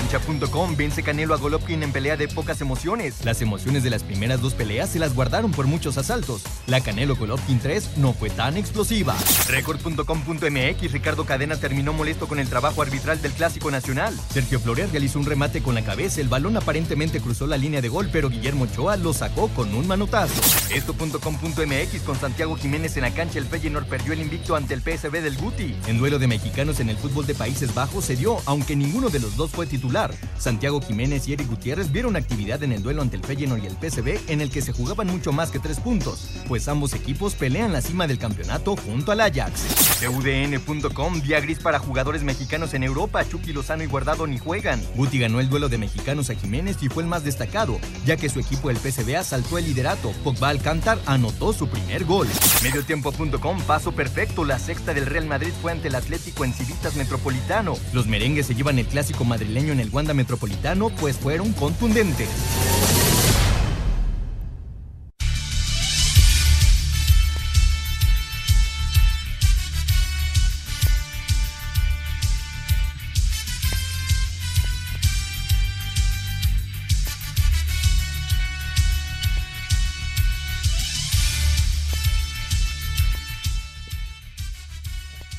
Cancha.com vence Canelo a Golovkin en pelea de pocas emociones. Las emociones de las primeras dos peleas se las guardaron por muchos asaltos. La Canelo Golovkin 3 no fue tan explosiva. Record.com.mx Ricardo Cadena terminó molesto con el trabajo arbitral del Clásico Nacional. Sergio Flores realizó un remate con la cabeza. El balón aparentemente cruzó la línea de gol, pero Guillermo Ochoa lo sacó con un manotazo. Esto.com.mx con Santiago Jiménez en la cancha el Feyenoord perdió el invicto ante el PSV del Guti. En duelo de mexicanos en el fútbol de Países Bajos se dio, aunque ninguno de los dos fue titular Santiago Jiménez y Eric Gutiérrez vieron actividad en el duelo ante el Feyenoord y el PSV en el que se jugaban mucho más que tres puntos, pues ambos equipos pelean la cima del campeonato junto al Ajax. CUDN.com, día gris para jugadores mexicanos en Europa, Chucky Lozano y Guardado ni juegan. Guti ganó el duelo de mexicanos a Jiménez y fue el más destacado, ya que su equipo el PSV asaltó el liderato. Pogba Alcántar anotó su primer gol. Mediotiempo.com, paso perfecto, la sexta del Real Madrid fue ante el Atlético en Civitas Metropolitano. Los merengues se llevan el clásico madrileño en el Wanda Metropolitano, pues fueron contundentes.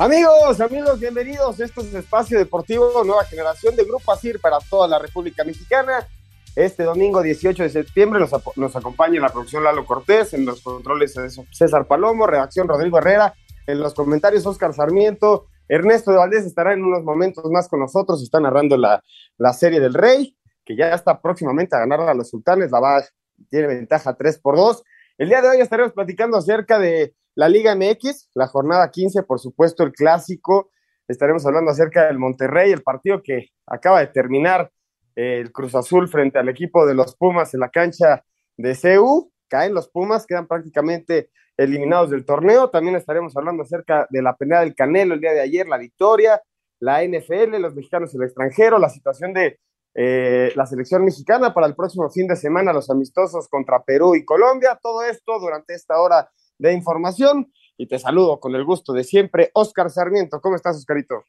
Amigos, amigos, bienvenidos. Esto es Espacio Deportivo, nueva generación de Grupo ASIR para toda la República Mexicana. Este domingo 18 de septiembre nos, nos acompaña en la producción Lalo Cortés, en los controles César Palomo, redacción Rodrigo Herrera, en los comentarios Oscar Sarmiento. Ernesto de Valdés estará en unos momentos más con nosotros, está narrando la, la serie del Rey, que ya está próximamente a ganar a los sultanes, la va, tiene ventaja 3 por 2. El día de hoy estaremos platicando acerca de la Liga MX, la jornada 15, por supuesto, el clásico. Estaremos hablando acerca del Monterrey, el partido que acaba de terminar eh, el Cruz Azul frente al equipo de los Pumas en la cancha de CEU. Caen los Pumas, quedan prácticamente eliminados del torneo. También estaremos hablando acerca de la pelea del Canelo el día de ayer, la victoria, la NFL, los mexicanos en el extranjero, la situación de eh, la selección mexicana para el próximo fin de semana, los amistosos contra Perú y Colombia. Todo esto durante esta hora de información. Y te saludo con el gusto de siempre, Oscar Sarmiento. ¿Cómo estás, Oscarito?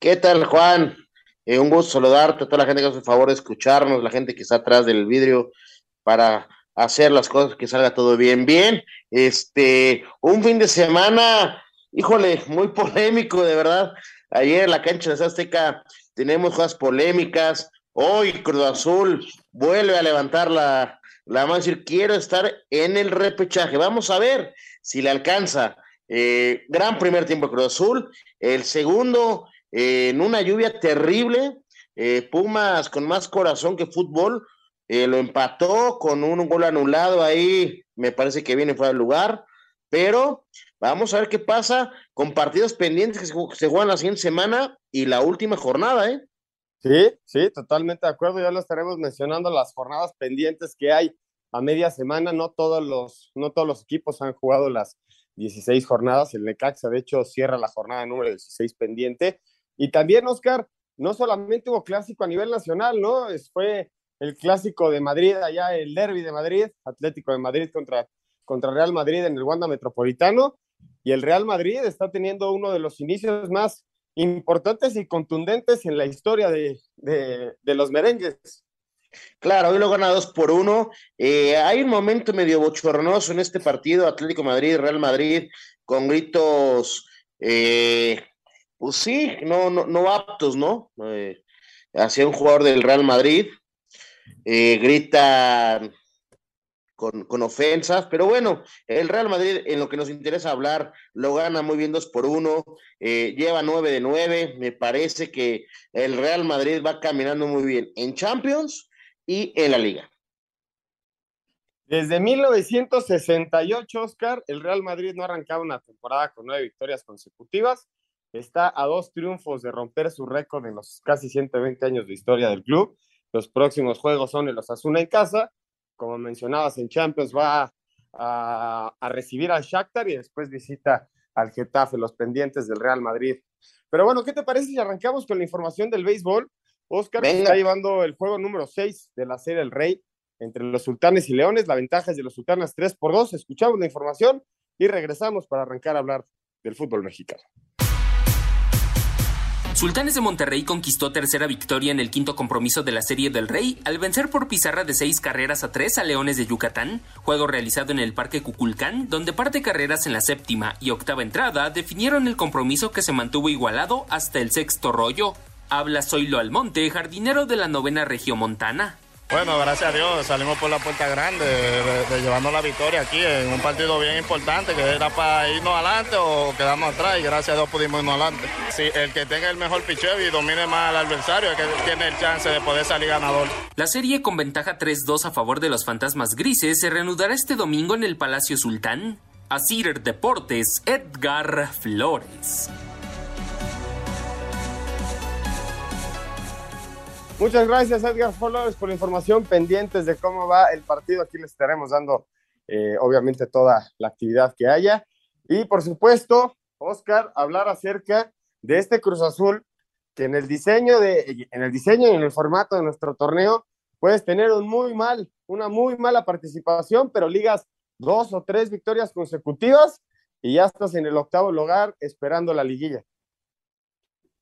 ¿Qué tal, Juan? Eh, un gusto saludarte a toda la gente que hace el favor de escucharnos, la gente que está atrás del vidrio para hacer las cosas que salga todo bien. Bien, este, un fin de semana, híjole, muy polémico, de verdad. Ayer en la cancha de Azteca tenemos cosas polémicas. Hoy Cruz Azul vuelve a levantar la, la vamos a decir, quiero estar en el repechaje. Vamos a ver si le alcanza. Eh, gran primer tiempo Cruz Azul. El segundo, eh, en una lluvia terrible. Eh, Pumas con más corazón que fútbol. lo empató con un gol anulado ahí. Me parece que viene fuera del lugar. Pero vamos a ver qué pasa con partidos pendientes que se, se juegan la siguiente semana y la última jornada, ¿eh? Sí, sí, totalmente de acuerdo. Ya lo estaremos mencionando las jornadas pendientes que hay a media semana. No todos los, no todos los equipos han jugado las 16 jornadas. El Necaxa, de hecho, cierra la jornada número 16 pendiente. Y también, Oscar, no solamente hubo clásico a nivel nacional, ¿no? Es, fue el clásico de Madrid, allá el derby de Madrid, Atlético de Madrid contra, contra Real Madrid en el Wanda Metropolitano. Y el Real Madrid está teniendo uno de los inicios más importantes y contundentes en la historia de, los merengues. Claro, hoy lo gana dos por uno. Eh, hay un momento medio bochornoso en este partido, Atlético Madrid, Real Madrid, con gritos, eh, pues sí, no, no, no aptos, ¿no? Eh, hacia un jugador del Real Madrid. grita con, ofensas, pero bueno, el Real Madrid en lo que nos interesa hablar lo gana muy bien 2 por 1, eh, lleva 9 de 9, me parece que el Real Madrid va caminando muy bien en Champions y en la liga. Desde 1968, Oscar, el Real Madrid no ha arrancado una temporada con nueve victorias consecutivas. Está a dos triunfos de romper su récord en los casi 120 años de historia del club. Los próximos juegos son en los Asuna en casa como mencionabas, en Champions va a, recibir al Shakhtar y después visita al Getafe, los pendientes del Real Madrid. Pero bueno, ¿qué te parece si arrancamos con la información del béisbol? Oscar está llevando el juego número 6 de la serie El Rey entre los Sultanes y Leones. La ventaja es de los Sultanes 3 por 2. Escuchamos la información y regresamos para arrancar a hablar del fútbol mexicano. Sultanes de Monterrey conquistó tercera victoria en el quinto compromiso de la Serie del Rey al vencer por pizarra de seis carreras a tres a Leones de Yucatán, juego realizado en el Parque Cuculcán, donde parte carreras en la séptima y octava entrada definieron el compromiso que se mantuvo igualado hasta el sexto rollo. Habla Zoilo Almonte, jardinero de la novena regiomontana. Bueno, gracias a Dios salimos por la puerta grande de, llevarnos la victoria aquí en un partido bien importante que era para irnos adelante o quedarnos atrás y gracias a Dios pudimos irnos adelante. Si el que tenga el mejor picheo y domine más al adversario es que tiene el chance de poder salir ganador. La serie con ventaja 3-2 a favor de los Fantasmas Grises se reanudará este domingo en el Palacio Sultán. Asir Deportes, Edgar Flores. Muchas gracias, Edgar Flores, por la información pendientes de cómo va el partido. Aquí les estaremos dando, eh, obviamente, toda la actividad que haya. Y, por supuesto, Oscar, hablar acerca de este Cruz Azul, que en el diseño, de, en el diseño y en el formato de nuestro torneo, puedes tener un muy mal, una muy mala participación, pero ligas dos o tres victorias consecutivas y ya estás en el octavo lugar esperando la liguilla.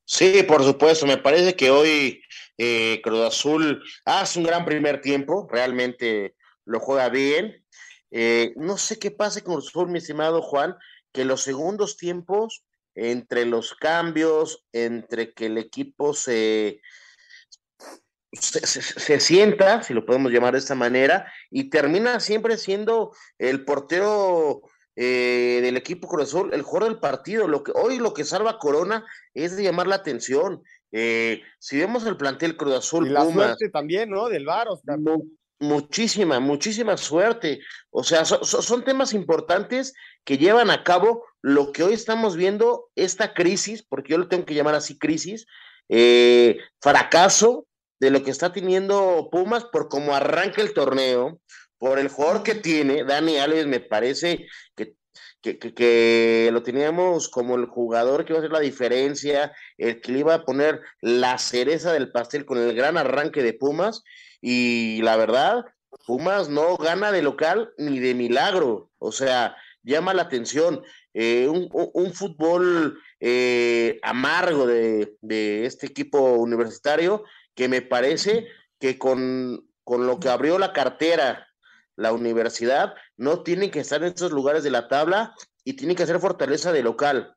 Sí, por supuesto. Me parece que hoy eh, Cruz Azul hace un gran primer tiempo, realmente lo juega bien. Eh, no sé qué pasa con Cruz Azul, mi estimado Juan, que los segundos tiempos, entre los cambios, entre que el equipo se, se, se, sienta, si lo podemos llamar de esta manera, y termina siempre siendo el portero eh, del equipo Cruz Azul, el jugador del partido. Lo que, hoy lo que salva Corona es de llamar la atención. Eh, si vemos el plantel Cruz Azul, y la suerte también, ¿no? Del VAR, muchísima, muchísima suerte. O sea, son temas importantes que llevan a cabo lo que hoy estamos viendo, esta crisis, porque yo lo tengo que llamar así crisis, eh, fracaso de lo que está teniendo Pumas por cómo arranca el torneo, por el jugador que tiene, Dani Alves me parece que, que, lo teníamos como el jugador que iba a hacer la diferencia, el que le iba a poner la cereza del pastel con el gran arranque de Pumas, y la verdad, Pumas no gana de local ni de milagro, o sea, llama la atención. Eh, un, fútbol eh, amargo de, de, este equipo universitario que me parece que con, con lo que abrió la cartera la universidad, no tienen que estar en estos lugares de la tabla y tienen que hacer fortaleza de local.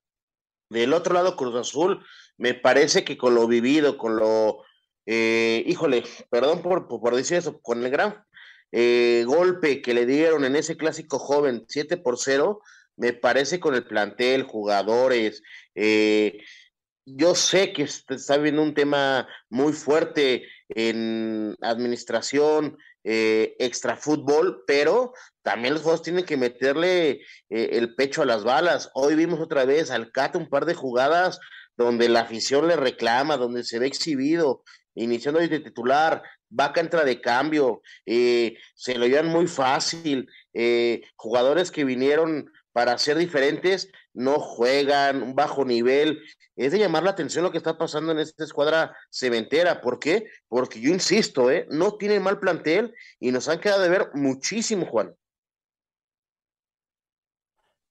Del otro lado, Cruz Azul, me parece que con lo vivido, con lo, eh, híjole, perdón por, por, decir eso, con el gran eh, golpe que le dieron en ese clásico joven, 7 por 0, me parece con el plantel, jugadores, eh, yo sé que está viendo un tema muy fuerte en administración, eh, extra fútbol, pero también los juegos tienen que meterle eh, el pecho a las balas. Hoy vimos otra vez al Cate un par de jugadas donde la afición le reclama, donde se ve exhibido, iniciando de titular, Vaca entra de cambio, eh, se lo llevan muy fácil, jugadores que vinieron para ser diferentes no juegan, un bajo nivel. Es de llamar la atención lo que está pasando en esta escuadra cementera. ¿Por qué? Porque yo insisto, ¿eh? no tienen mal plantel y nos han quedado de ver muchísimo, Juan.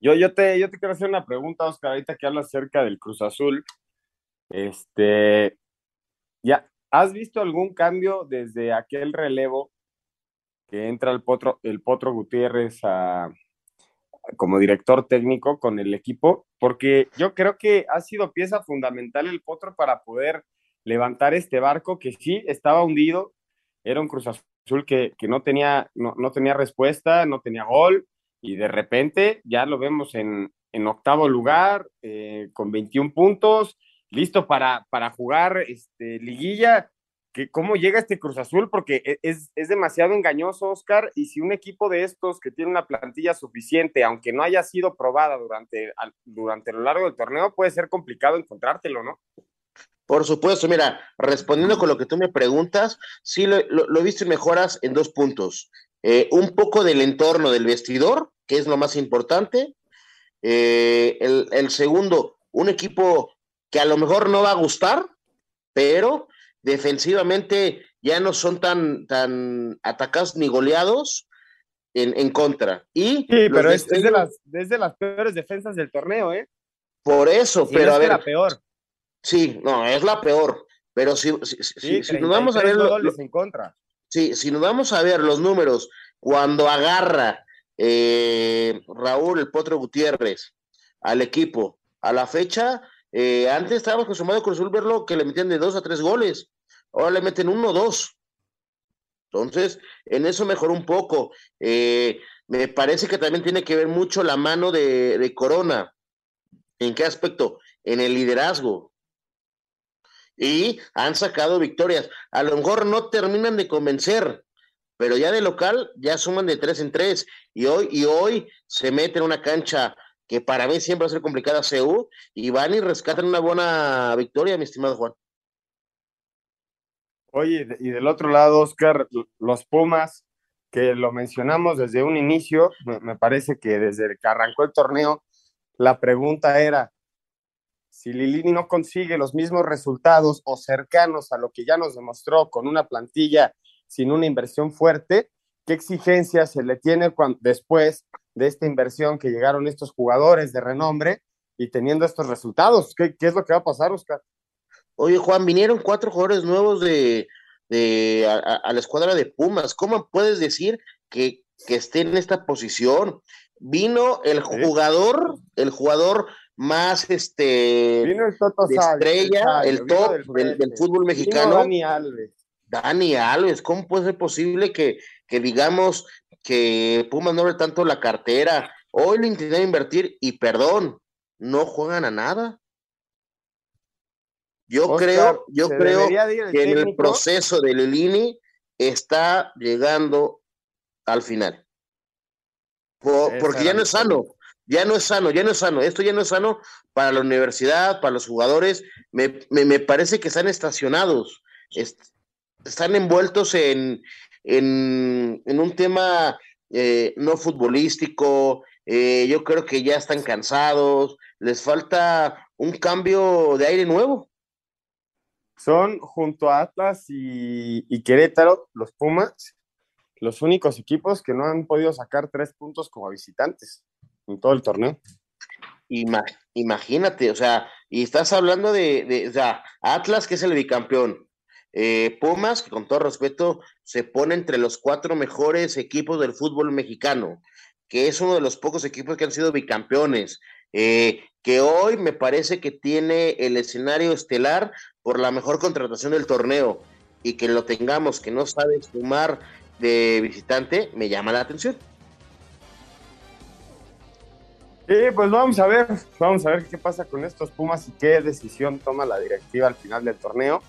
Yo, yo, te, yo te quiero hacer una pregunta, Oscar, ahorita que hablas acerca del Cruz Azul. Este, ya, ¿has visto algún cambio desde aquel relevo que entra el Potro, el Potro Gutiérrez a, como director técnico con el equipo, porque yo creo que ha sido pieza fundamental el Potro para poder levantar este barco que sí estaba hundido, era un Cruz Azul que, no, tenía, no, tenía respuesta, no tenía gol, y de repente ya lo vemos en, octavo lugar, eh, con 21 puntos, listo para, para jugar este, liguilla cómo llega este Cruz Azul, porque e, es, demasiado engañoso, Oscar, y si un equipo de estos que tiene una plantilla suficiente, aunque no haya sido probada durante, durante lo largo del torneo, puede ser complicado encontrártelo, ¿no? Por supuesto, mira, respondiendo con lo que tú me preguntas, sí lo, lo, he visto en mejoras en dos puntos. Eh, un poco del entorno del vestidor, que es lo más importante, Eh, el, el segundo, un equipo que a lo mejor no va a gustar, pero defensivamente ya no son tan, tan atacados ni goleados en, en contra. Y Sí, pero los es, es de las, es de las peores defensas del torneo, ¿eh? por eso, pero a ver, la peor. sí, no, es la peor. Pero si, Sí, si nos vamos a 33 ver lo- goles en contra. Sí, si nos vamos a ver los números, cuando agarra eh, Raúl el Potro Gutiérrez al equipo, a la fecha, eh, antes estábamos acostumbrados con Azul verlo que le metían de dos a tres goles, ahora le meten uno o dos. Entonces, en eso mejoró un poco. Eh, me parece que también tiene que ver mucho la mano de, de Corona. ¿En qué aspecto? En el liderazgo y han sacado victorias. A lo mejor no terminan de convencer, pero ya de local ya suman de tres en tres y hoy y hoy se meten en una cancha que para mí siempre va a ser complicada CU y van y rescatan una buena victoria, mi estimado Juan. Oye, y de- y del otro lado, Oscar, los Pumas, que lo mencionamos desde un inicio, me, parece que desde que arrancó el torneo, la pregunta era, si Lilini no consigue los mismos resultados o cercanos a lo que ya nos demostró con una plantilla sin una inversión fuerte, ¿qué exigencias se le tiene después de esta inversión que llegaron estos jugadores de renombre y teniendo estos resultados? ¿Qué, qué es lo que va a pasar, Oscar? Oye, Juan, vinieron cuatro jugadores nuevos de, de a, la escuadra de Pumas. ¿Cómo puedes decir que, que esté en esta posición? Vino el jugador, el jugador más este Vino el Toto de estrella, el top del del, del frente, fútbol mexicano. Dani Alves. Dani Alves, ¿cómo puede ser posible que, que digamos que Pumas no abre tanto la cartera? Hoy le intentaron invertir y perdón, no juegan a nada. Yo Oscar, creo, yo creo el que en el proceso de Lelini está llegando al final. Porque ya no es sano, ya no es sano, ya no es sano. Esto ya no es sano para la universidad, para los jugadores. Me, me- me parece que están estacionados, est- están envueltos en, en, en un tema eh, no futbolístico. eh, yo creo que ya están cansados, les falta un cambio de aire nuevo. Son junto a Atlas y, Querétaro, los Pumas, los únicos equipos que no han podido sacar tres puntos como visitantes en todo el torneo. Ima- imagínate, o sea, y estás hablando de, de, Atlas, que es el bicampeón, eh, Pumas, que con todo respeto se pone entre los cuatro mejores equipos del fútbol mexicano, que es uno de los pocos equipos que han sido bicampeones, eh, que hoy me parece que tiene el escenario estelar por la mejor contratación del torneo, y que lo tengamos, que no sabe sumar de visitante, me llama la atención. Sí, pues vamos a ver, vamos a ver qué pasa con estos Pumas y qué decisión toma la directiva al final del torneo,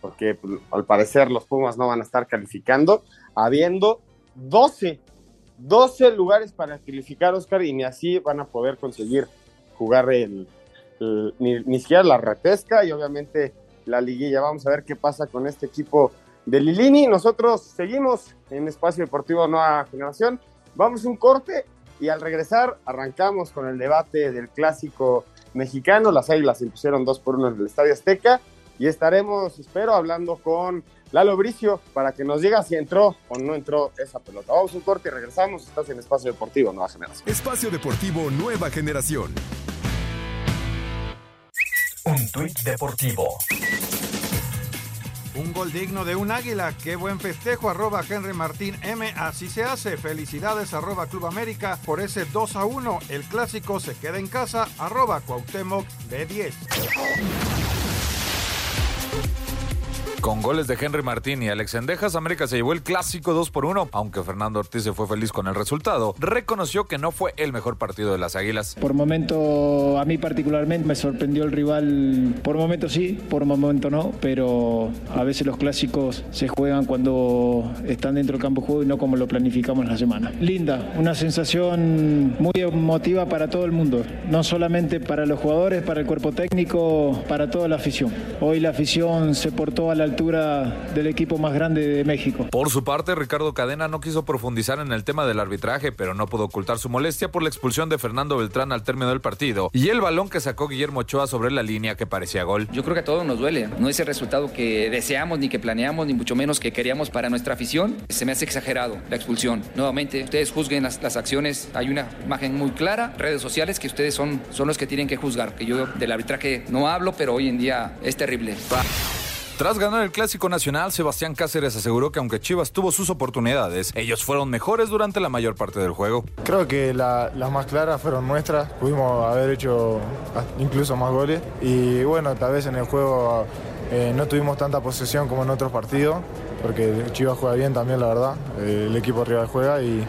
porque pues, al parecer los Pumas no van a estar calificando, habiendo 12, 12 lugares para calificar, Oscar, y ni así van a poder conseguir jugar el, el- ni, ni siquiera la repesca y obviamente la liguilla. Vamos a ver qué pasa con este equipo de Lilini. Nosotros seguimos en Espacio Deportivo Nueva Generación. Vamos un corte y al regresar arrancamos con el debate del clásico mexicano. Las Águilas se impusieron 2 por 1 en el Estadio Azteca y estaremos, espero, hablando con Lalo Bricio para que nos diga si entró o no entró esa pelota. Vamos un corte y regresamos. Estás en Espacio Deportivo Nueva Generación. Espacio Deportivo Nueva Generación. Tuit deportivo. Un gol digno de un águila. Qué buen festejo. Arroba Henry Martín M. Así se hace. Felicidades. Arroba Club América por ese 2 a 1. El clásico se queda en casa. Arroba Cuauhtémoc de 10. Con goles de Henry Martín y Alex Endejas, América se llevó el clásico 2 por 1, aunque Fernando Ortiz se fue feliz con el resultado. Reconoció que no fue el mejor partido de las Águilas. Por momento, a mí particularmente me sorprendió el rival. Por momento sí, por momento no, pero a veces los clásicos se juegan cuando están dentro del campo de juego y no como lo planificamos la semana. Linda, una sensación muy emotiva para todo el mundo, no solamente para los jugadores, para el cuerpo técnico, para toda la afición. Hoy la afición se portó a la altura del equipo más grande de México. Por su parte, Ricardo Cadena no quiso profundizar en el tema del arbitraje, pero no pudo ocultar su molestia por la expulsión de Fernando Beltrán al término del partido y el balón que sacó Guillermo Ochoa sobre la línea que parecía gol. Yo creo que a todos nos duele. No es el resultado que deseamos, ni que planeamos, ni mucho menos que queríamos para nuestra afición. Se me hace exagerado la expulsión. Nuevamente, ustedes juzguen las, las acciones. Hay una imagen muy clara, redes sociales, que ustedes son, son los que tienen que juzgar. Que yo del arbitraje no hablo, pero hoy en día es terrible. Tras ganar el Clásico Nacional, Sebastián Cáceres aseguró que aunque Chivas tuvo sus oportunidades, ellos fueron mejores durante la mayor parte del juego. Creo que las más claras fueron nuestras, pudimos haber hecho incluso más goles. Y bueno, tal vez en el juego eh, no tuvimos tanta posesión como en otros partidos, porque Chivas juega bien también, la verdad, eh, el equipo rival juega y,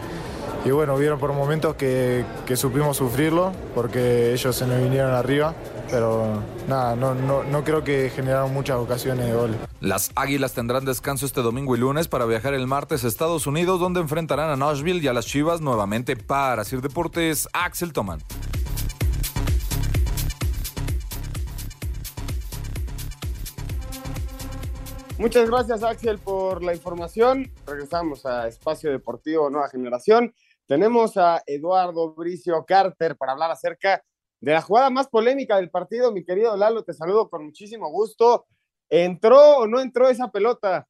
y bueno, hubieron por momentos que supimos sufrirlo, porque ellos se nos vinieron arriba pero nada, no, no, no creo que generaron muchas ocasiones de gol. Las Águilas tendrán descanso este domingo y lunes para viajar el martes a Estados Unidos, donde enfrentarán a Nashville y a las Chivas nuevamente para Sir Deportes, Axel Toman. Muchas gracias Axel por la información. Regresamos a Espacio Deportivo Nueva Generación. Tenemos a Eduardo Bricio Carter para hablar acerca de la jugada más polémica del partido, mi querido Lalo, te saludo con muchísimo gusto. ¿Entró o no entró esa pelota?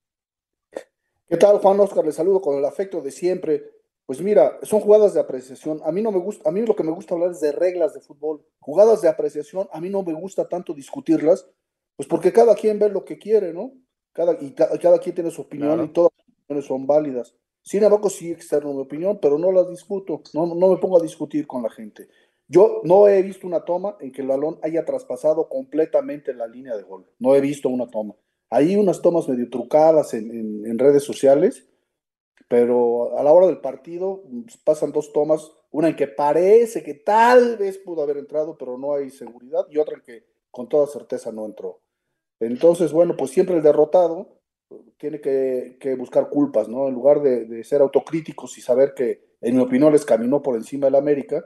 ¿Qué tal, Juan Oscar? Le saludo con el afecto de siempre. Pues mira, son jugadas de apreciación. A mí no me gusta, a mí lo que me gusta hablar es de reglas de fútbol. Jugadas de apreciación, a mí no me gusta tanto discutirlas, pues porque cada quien ve lo que quiere, ¿no? Cada, y cada, quien tiene su opinión y todas las opiniones son válidas. Sin embargo, sí externo mi opinión, pero no las discuto, no, no me pongo a discutir con la gente. Yo no he visto una toma en que el balón haya traspasado completamente la línea de gol. No he visto una toma. Hay unas tomas medio trucadas en, redes sociales, pero a la hora del partido pues, pasan dos tomas, una en que parece que tal vez pudo haber entrado, pero no hay seguridad, y otra en que con toda certeza no entró. Entonces, bueno, pues siempre el derrotado tiene que, buscar culpas, ¿no? En lugar de, de, ser autocríticos y saber que, en mi opinión, les caminó por encima del América,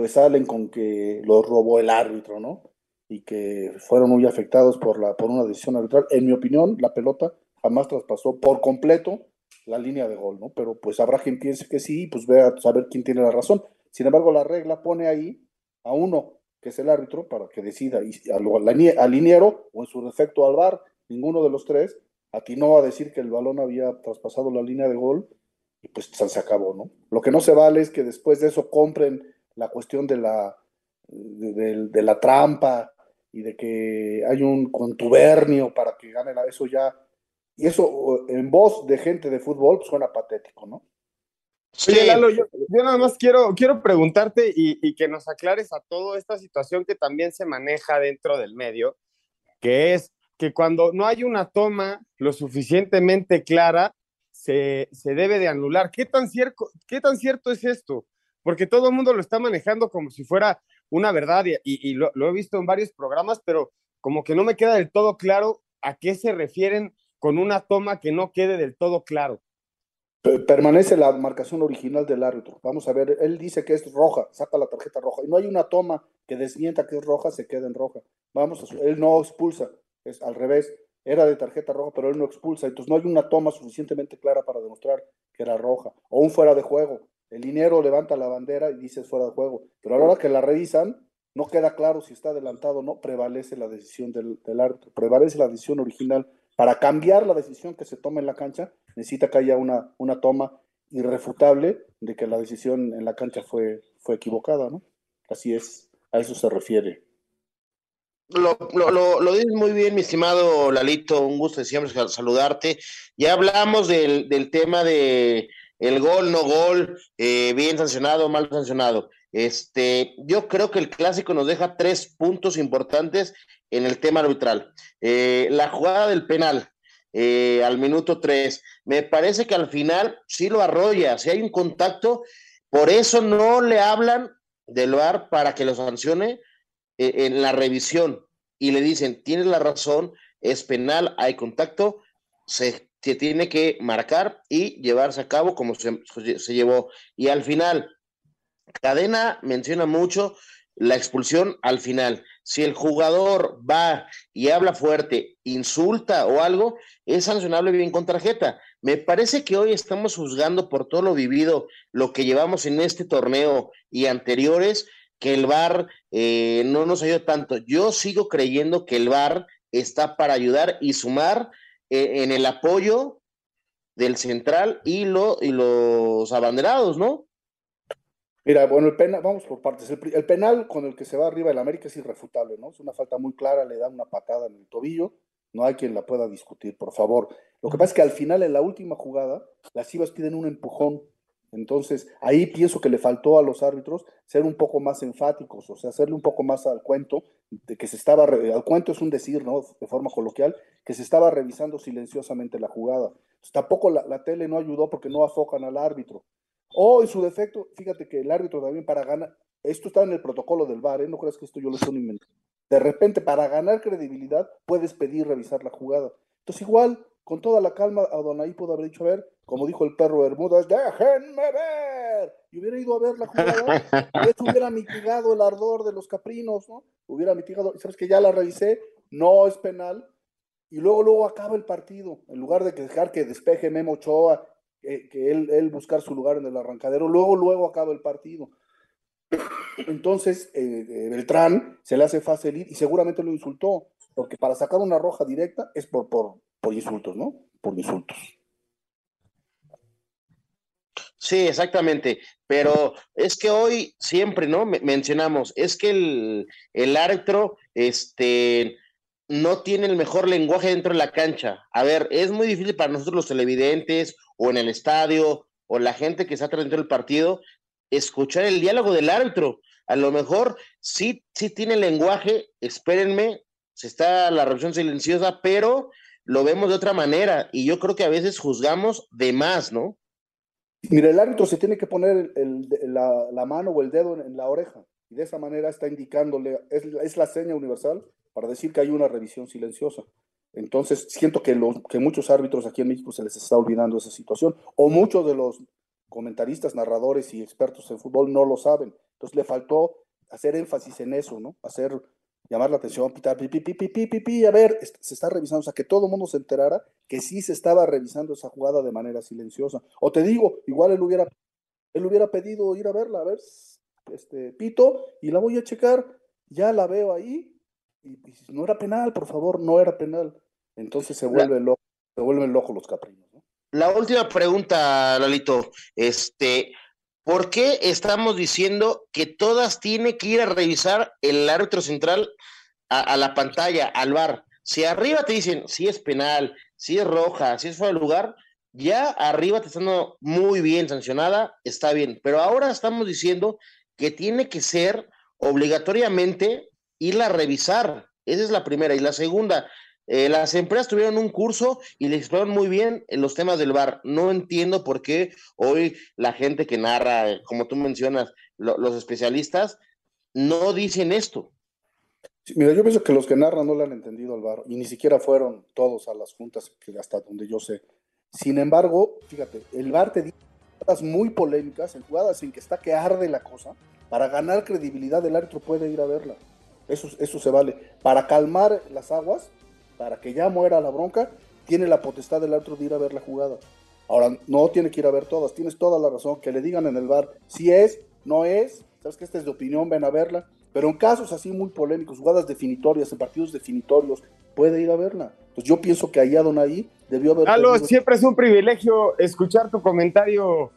pues salen con que los robó el árbitro, ¿no? Y que fueron muy afectados por, la, por una decisión arbitral. En mi opinión, la pelota jamás traspasó por completo la línea de gol, ¿no? Pero pues habrá quien piense que sí, pues vea a saber quién tiene la razón. Sin embargo, la regla pone ahí a uno, que es el árbitro, para que decida, y al, liniero, o en su defecto al VAR, ninguno de los tres atinó a decir que el balón había traspasado la línea de gol, y pues se acabó, ¿no? Lo que no se vale es que después de eso compren la cuestión de la, de, la trampa y de que hay un contubernio para que gane la, eso ya, y eso en voz de gente de fútbol pues, suena patético, ¿no? Sí, Lalo, yo, nada más quiero, quiero preguntarte y, y, que nos aclares a toda esta situación que también se maneja dentro del medio, que es que cuando no hay una toma lo suficientemente clara, se, se debe de anular. ¿Qué tan, cierto, ¿Qué tan cierto es esto? Porque todo el mundo lo está manejando como si fuera una verdad y, lo, he visto en varios programas, pero como que no me queda del todo claro a qué se refieren con una toma que no quede del todo claro. Permanece la marcación original del árbitro. Vamos a ver, él dice que es roja, saca la tarjeta roja. Y no hay una toma que desmienta que es roja, se queda en roja. Vamos, a, él no expulsa, es al revés. Era de tarjeta roja, pero él no expulsa. Entonces no hay una toma suficientemente clara para demostrar que era roja. O un fuera de juego. El liniero levanta la bandera y dice fuera de juego. Pero a la hora que la revisan, no queda claro si está adelantado o no, prevalece la decisión del, árbitro, prevalece la decisión original. Para cambiar la decisión que se toma en la cancha, necesita que haya una, una toma irrefutable de que la decisión en la cancha fue, fue equivocada, ¿no? Así es, a eso se refiere. Lo, lo, lo, dices muy bien, mi estimado Lalito, un gusto de siempre saludarte. Ya hablamos del, del tema de, el gol, no gol, eh, bien sancionado, mal sancionado. Este, yo creo que el clásico nos deja tres puntos importantes en el tema arbitral. Eh, la jugada del penal eh, al minuto tres, me parece que al final sí lo arrolla, si hay un contacto, por eso no le hablan del VAR para que lo sancione en la revisión y le dicen, tienes la razón, es penal, hay contacto, se se tiene que marcar y llevarse a cabo como se, llevó. Y al final, Cadena menciona mucho la expulsión al final. Si el jugador va y habla fuerte, insulta o algo, es sancionable bien con tarjeta. Me parece que hoy estamos juzgando por todo lo vivido, lo que llevamos en este torneo y anteriores, que el VAR eh, no nos ayuda tanto. Yo sigo creyendo que el VAR está para ayudar y sumar en el apoyo del central y, lo, y los abanderados, ¿no? Mira, bueno, el penal, vamos por partes. El, penal con el que se va arriba el América es irrefutable, ¿no? Es una falta muy clara, le da una patada en el tobillo, no hay quien la pueda discutir, por favor. Lo que pasa es que al final, en la última jugada, las Chivas piden un empujón. Entonces, ahí pienso que le faltó a los árbitros ser un poco más enfáticos, o sea, hacerle un poco más al cuento, de que se estaba, al cuento es un decir, ¿no? De forma coloquial, que se estaba revisando silenciosamente la jugada. tampoco la, la tele no ayudó porque no afocan al árbitro. O en su defecto, fíjate que el árbitro también para ganar, esto está en el protocolo del VAR, ¿eh? no creas que esto yo lo estoy inventando. De repente, para ganar credibilidad, puedes pedir revisar la jugada. Entonces, igual, con toda la calma, a Donaí pudo haber dicho, a ver, como dijo el perro Bermudas, déjenme ver. Y hubiera ido a ver la jugada, eso hubiera mitigado el ardor de los caprinos, ¿no? Hubiera mitigado, sabes que ya la revisé, no es penal, y luego, luego acaba el partido, en lugar de dejar que despeje Memo Ochoa que él, buscar su lugar en el arrancadero, luego, luego acaba el partido. Entonces, eh, eh, Beltrán se le hace fácil y seguramente lo insultó, porque para sacar una roja directa es por, por, por insultos, ¿no? Por insultos. Sí, exactamente. Pero es que hoy siempre, ¿no? mencionamos, es que el, el árbitro, este, no tiene el mejor lenguaje dentro de la cancha. A ver, es muy difícil para nosotros los televidentes o en el estadio o la gente que está dentro del partido escuchar el diálogo del árbitro. A lo mejor sí, sí tiene lenguaje, espérenme, se está la revisión silenciosa, pero lo vemos de otra manera y yo creo que a veces juzgamos de más, ¿no? Mira, el árbitro se tiene que poner la, mano o el dedo en, la oreja y de esa manera está indicándole, es, la seña universal para decir que hay una revisión silenciosa. Entonces, siento que, que muchos árbitros aquí en México se les está olvidando esa situación, o muchos de los comentaristas, narradores y expertos en fútbol no lo saben. Entonces, le faltó hacer énfasis en eso, ¿no? Hacer, llamar la atención, pitar, pi, pi, pi, pi, pi, pi, a ver, se está revisando, o sea, que todo el mundo se enterara que sí se estaba revisando esa jugada de manera silenciosa. O te digo, igual él hubiera, él hubiera pedido ir a verla, a ver, este, pito, y la voy a checar, ya la veo ahí, y, no era penal, por favor, no era penal. Entonces se vuelve loco, se vuelven locos los caprinos. La última pregunta, Lalito, este, ¿por qué estamos diciendo que todas tienen que ir a revisar el árbitro central a, la pantalla, al bar? Si arriba te dicen si es penal, si es roja, si es fuera de lugar, ya arriba te están dando muy bien sancionada, está bien. Pero ahora estamos diciendo que tiene que ser obligatoriamente irla a revisar. Esa es la primera. Y la segunda, eh, las empresas tuvieron un curso y le explicaron muy bien en los temas del bar. No entiendo por qué hoy la gente que narra, como tú mencionas, los especialistas, no dicen esto. mira, yo pienso que los que narran no le han entendido al bar y ni siquiera fueron todos a las juntas, que hasta donde yo sé. Sin embargo, fíjate, el bar te dice jugadas muy polémicas, en jugadas en que está que arde la cosa, para ganar credibilidad el árbitro puede ir a verla. Eso, eso se vale. Para calmar las aguas, para que ya muera la bronca, tiene la potestad del árbitro de ir a ver la jugada. Ahora, no tiene que ir a ver todas, tienes toda la razón, que le digan en el bar si es, no es, sabes que esta es de opinión, ven a verla, pero en casos así muy polémicos, jugadas definitorias, en partidos definitorios, puede ir a verla. Pues yo pienso que ahí ahí debió haber... Carlos, siempre es un privilegio escuchar tu comentario,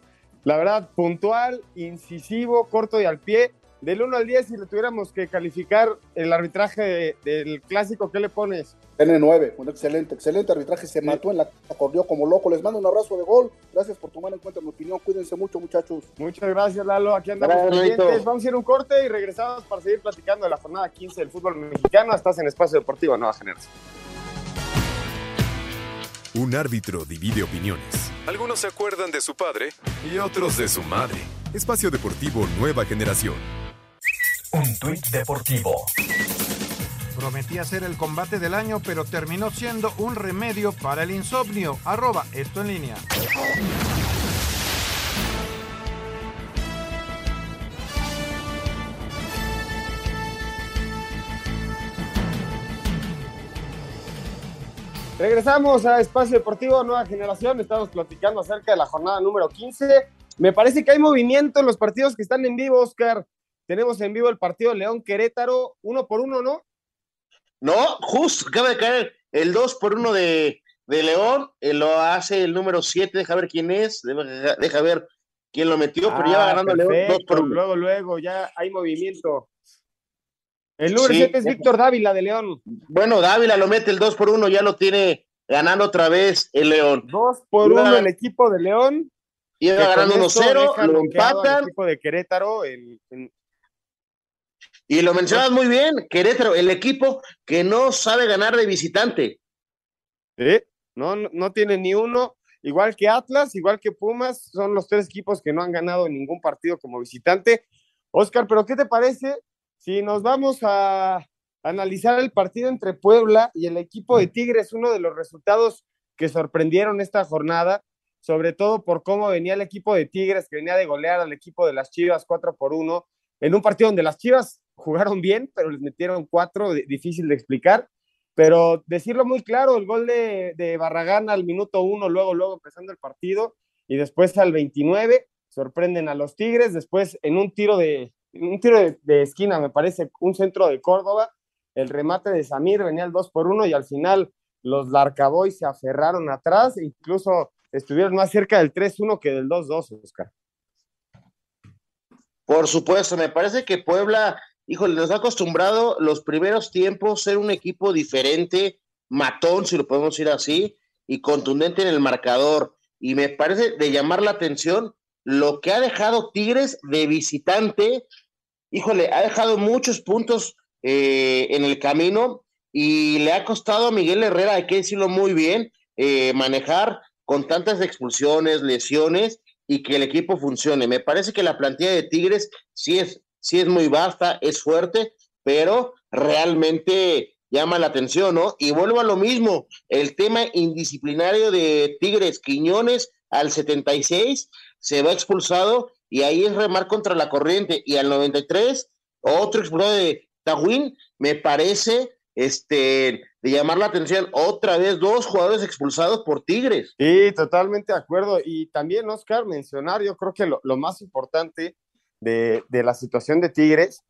la verdad, puntual, incisivo, corto y al pie del 1 al 10, si le tuviéramos que calificar el arbitraje del clásico, ¿qué le pones? N9, un excelente, excelente arbitraje. Se mató en la acordeó como loco. Les mando un abrazo de gol. Gracias por tomar en cuenta mi opinión. Cuídense mucho, muchachos. Muchas gracias, Lalo. Aquí andamos pendientes. Vamos a ir un corte y regresamos para seguir platicando de la jornada 15 del fútbol mexicano. Estás en Espacio Deportivo Nueva Generación. Un árbitro divide opiniones. Algunos se acuerdan de su padre y otros de su madre. Espacio Deportivo Nueva Generación. Un tuit deportivo prometía ser el combate del año, pero terminó siendo un remedio para el insomnio. Arroba esto en línea. Regresamos a Espacio Deportivo Nueva Generación. Estamos platicando acerca de la jornada número 15. Me parece que hay movimiento en los partidos que están en vivo, Oscar. Tenemos en vivo el partido León Querétaro, uno por uno, ¿no? No, justo acaba de caer el 2 por 1 de, de León, eh, lo hace el número 7, deja ver quién es, deja, deja ver quién lo metió, pero ya va ah, ganando León 2 por 1. Luego, luego, ya hay movimiento. El número 7 es Víctor Dávila de León. Bueno, Dávila lo mete el 2 por 1, ya lo tiene ganando otra vez el León. 2 por 1 el equipo de León. Iba ganando 1-0, lo empatan. El equipo de Querétaro en, en y lo mencionas muy bien, Querétaro, el equipo que no sabe ganar de visitante. Sí, no, no tiene ni uno, igual que Atlas, igual que Pumas, son los tres equipos que no han ganado ningún partido como visitante. Oscar, pero ¿qué te parece si nos vamos a analizar el partido entre Puebla y el equipo de Tigres, uno de los resultados que sorprendieron esta jornada, sobre todo por cómo venía el equipo de Tigres, que venía de golear al equipo de las Chivas 4 por 1, en un partido donde las Chivas jugaron bien, pero les metieron cuatro, difícil de explicar. Pero decirlo muy claro, el gol de, Barragán al minuto uno, luego, luego empezando el partido, y después al 29, sorprenden a los Tigres, después en un tiro de, un tiro de, esquina, me parece, un centro de Córdoba, el remate de Samir venía el 2 por 1 y al final los Larcaboy se aferraron atrás e incluso estuvieron más cerca del 3-1 que del 2-2, Oscar. Por supuesto, me parece que Puebla híjole, nos ha acostumbrado los primeros tiempos ser un equipo diferente, matón, si lo podemos decir así, y contundente en el marcador. Y me parece de llamar la atención lo que ha dejado Tigres de visitante. Híjole, ha dejado muchos puntos eh, en el camino y le ha costado a Miguel Herrera, hay que decirlo muy bien, eh, manejar con tantas expulsiones, lesiones y que el equipo funcione. Me parece que la plantilla de Tigres sí es sí es muy vasta, es fuerte, pero realmente llama la atención, ¿no? Y vuelvo a lo mismo, el tema indisciplinario de Tigres Quiñones al 76 se va expulsado y ahí es remar contra la corriente y al 93 otro expulsado de Tahuín, me parece este de llamar la atención otra vez dos jugadores expulsados por Tigres. Sí, totalmente de acuerdo y también Oscar mencionar, yo creo que lo, lo más importante de, la situación de Tigres,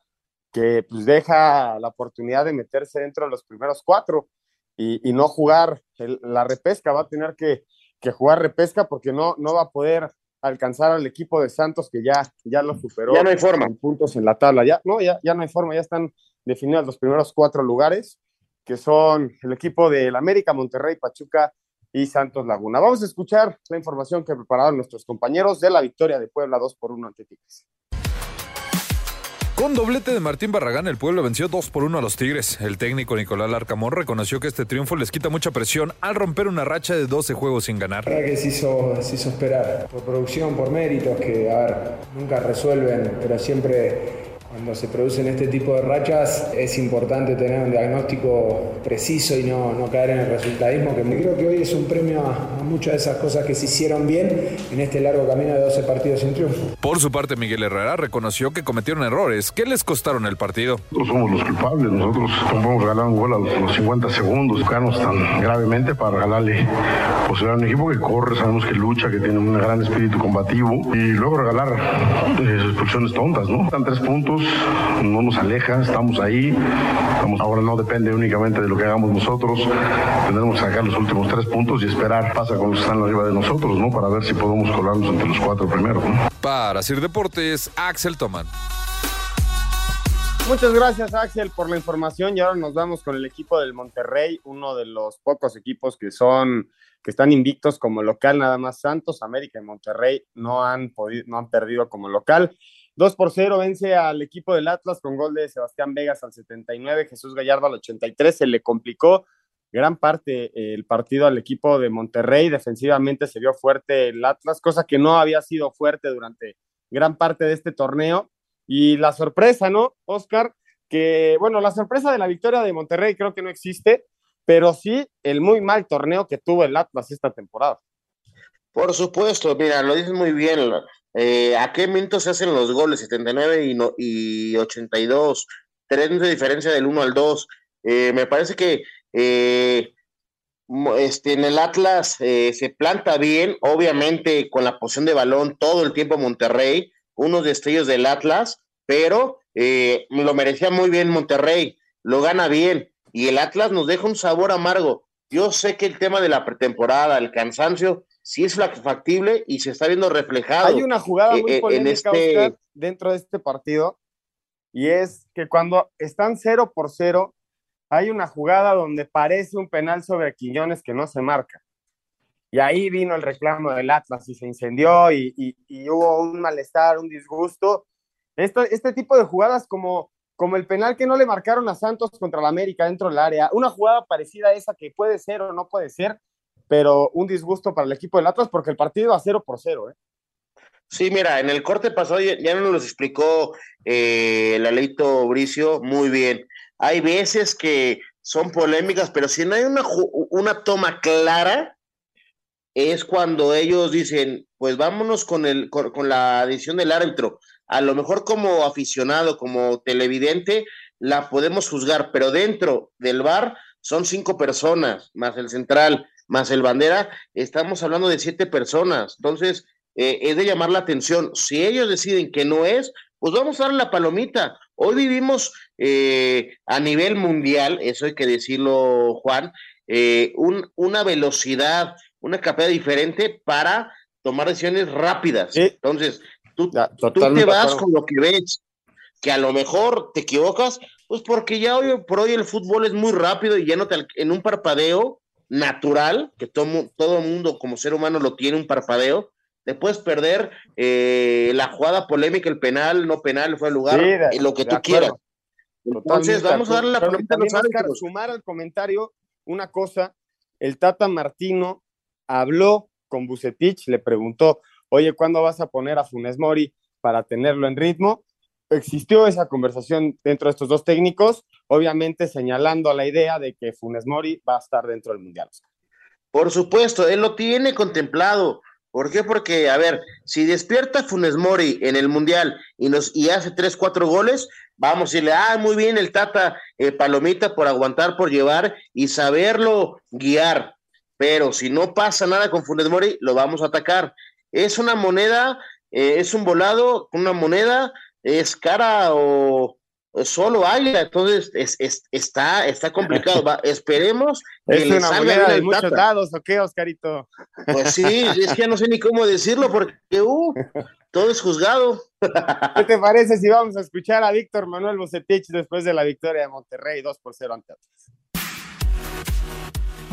que pues deja la oportunidad de meterse dentro de los primeros cuatro y, no jugar la repesca, va a tener que, jugar repesca porque no, no va a poder alcanzar al equipo de Santos que ya, ya lo superó. Ya no hay forma. puntos en la tabla, ya no, ya, ya no hay forma, ya están definidos los primeros cuatro lugares, que son el equipo del América, Monterrey, Pachuca y Santos Laguna. Vamos a escuchar la información que prepararon nuestros compañeros de la victoria de Puebla 2 por 1 ante Tigres. Con doblete de Martín Barragán, el pueblo venció 2 por 1 a los Tigres. El técnico Nicolás Larcamón reconoció que este triunfo les quita mucha presión al romper una racha de 12 juegos sin ganar. La que se hizo, se hizo esperar, por producción, por méritos, que a ver, nunca resuelven, pero siempre cuando se producen este tipo de rachas es importante tener un diagnóstico preciso y no, no caer en el resultadismo, que creo que hoy es un premio a, muchas de esas cosas que se hicieron bien en este largo camino de 12 partidos sin triunfo. Por su parte, Miguel Herrera reconoció que cometieron errores. ¿Qué les costaron el partido? Nosotros somos los culpables. Nosotros podemos ganar un gol a los 50 segundos, buscarnos tan gravemente para regalarle posibilidad a un equipo que corre, sabemos que lucha, que tiene un gran espíritu combativo y luego regalar eh, expulsiones tontas, ¿no? Están tres puntos no nos aleja, estamos ahí. Estamos, ahora no depende únicamente de lo que hagamos nosotros. Tendremos que sacar los últimos tres puntos y esperar pasa con los que están arriba de nosotros, ¿no? Para ver si podemos colarnos entre los cuatro primeros. Para Sir Deportes, Axel Toman. Muchas gracias Axel por la información y ahora nos vamos con el equipo del Monterrey, uno de los pocos equipos que son que están invictos como local, nada más Santos, América y Monterrey no han podido, no han perdido como local. 2 por 0 vence al equipo del Atlas con gol de Sebastián Vegas al 79, Jesús Gallardo al 83, se le complicó gran parte el partido al equipo de Monterrey, defensivamente se vio fuerte el Atlas, cosa que no había sido fuerte durante gran parte de este torneo. Y la sorpresa, ¿no, Oscar? Que, bueno, la sorpresa de la victoria de Monterrey creo que no existe, pero sí el muy mal torneo que tuvo el Atlas esta temporada. Por supuesto, mira, lo dices muy bien. Eh, ¿A qué minuto se hacen los goles? 79 y, no, y 82. Tres de diferencia del 1 al 2. Eh, me parece que eh, este, en el Atlas eh, se planta bien, obviamente con la posición de balón todo el tiempo Monterrey, unos destellos del Atlas, pero lo merecía muy bien Monterrey, lo gana bien, y el Atlas nos deja un sabor amargo. Yo sé que el tema de la pretemporada, el cansancio, sí es factible y se está viendo reflejado. Hay una jugada muy polémica este... dentro de este partido, y es que cuando están cero por cero, hay una jugada donde parece un penal sobre Quiñones que no se marca. Y ahí vino el reclamo del Atlas y se incendió y, hubo un malestar, un disgusto. este tipo de jugadas como, como el penal que no le marcaron a Santos contra la América dentro del área, una jugada parecida a esa que puede ser o no puede ser, pero un disgusto para el equipo del Atlas porque el partido a cero por cero. ¿eh? Sí, mira, en el corte pasado ya, nos lo explicó eh, el Aleito Bricio muy bien. Hay veces que son polémicas, pero si no hay una, una toma clara, es cuando ellos dicen, pues vámonos con, el, con, la decisión del árbitro. A lo mejor como aficionado, como televidente, la podemos juzgar, pero dentro del bar son cinco personas, más el central, más el bandera, estamos hablando de siete personas. Entonces, eh, es de llamar la atención. Si ellos deciden que no es, pues vamos a darle la palomita. Hoy vivimos eh, a nivel mundial, eso hay que decirlo, Juan, eh, una velocidad, una capacidad diferente para tomar decisiones rápidas. Entonces, tú, te vas con lo que ves, que a lo mejor te equivocas, pues porque ya hoy por hoy el fútbol es muy rápido y ya no te, en un parpadeo natural, que todo, todo mundo como ser humano lo tiene un parpadeo, te puedes perder eh, la jugada polémica, el penal, no penal, fue el lugar, y lo que tú quieras. Entonces, vamos a darle la pregunta a los Sumar al comentario una cosa, el Tata Martino habló con Bucetich, le preguntó, oye, ¿cuándo vas a poner a Funes Mori para tenerlo en ritmo? Existió esa conversación dentro de estos dos técnicos, obviamente señalando la idea de que Funes Mori va a estar dentro del Mundial. Por supuesto, él lo tiene contemplado. ¿Por qué? Porque, a ver, si despierta Funes Mori en el Mundial y, nos, y hace tres, cuatro goles, vamos a decirle, ah, muy bien el Tata eh, Palomita por aguantar, por llevar y saberlo guiar. Pero si no pasa nada con Funes Mori, lo vamos a atacar. Es una moneda, eh, es un volado, una moneda, es cara o, solo hay, entonces es, está, está complicado. esperemos que es le una salga de muchos dados, ¿o qué, Oscarito? Pues sí, es que ya no sé ni cómo decirlo porque uh, todo es juzgado. ¿Qué te parece si vamos a escuchar a Víctor Manuel Bocetich después de la victoria de Monterrey 2 por 0 ante Atlas?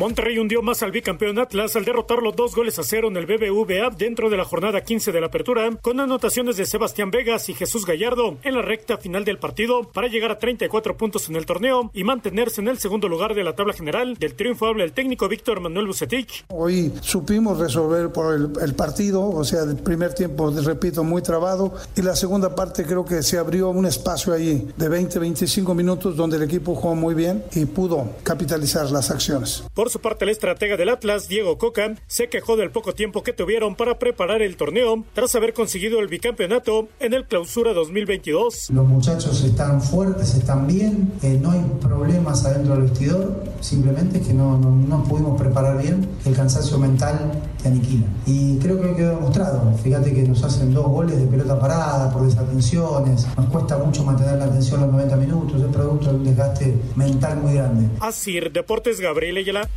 Monterrey hundió más al bicampeón Atlas al derrotarlo dos goles a cero en el BBVA dentro de la jornada 15 de la apertura, con anotaciones de Sebastián Vegas y Jesús Gallardo en la recta final del partido para llegar a 34 puntos en el torneo y mantenerse en el segundo lugar de la tabla general del triunfo habla el técnico Víctor Manuel Bucetich. Hoy supimos resolver por el, partido, o sea, el primer tiempo, repito, muy trabado y la segunda parte creo que se abrió un espacio ahí de 20-25 minutos donde el equipo jugó muy bien y pudo capitalizar las acciones. Por su parte, el estratega del Atlas, Diego Coca, se quejó del poco tiempo que tuvieron para preparar el torneo tras haber conseguido el bicampeonato en el Clausura 2022. Los muchachos están fuertes, están bien, eh, no hay problemas adentro del vestidor, simplemente que no, no, pudimos preparar bien, el cansancio mental te aniquila. Y creo que quedó demostrado. Fíjate que nos hacen dos goles de pelota parada por desatenciones, nos cuesta mucho mantener la atención los 90 minutos, es producto de un desgaste mental muy grande. Así, Deportes Gabriel Ayala.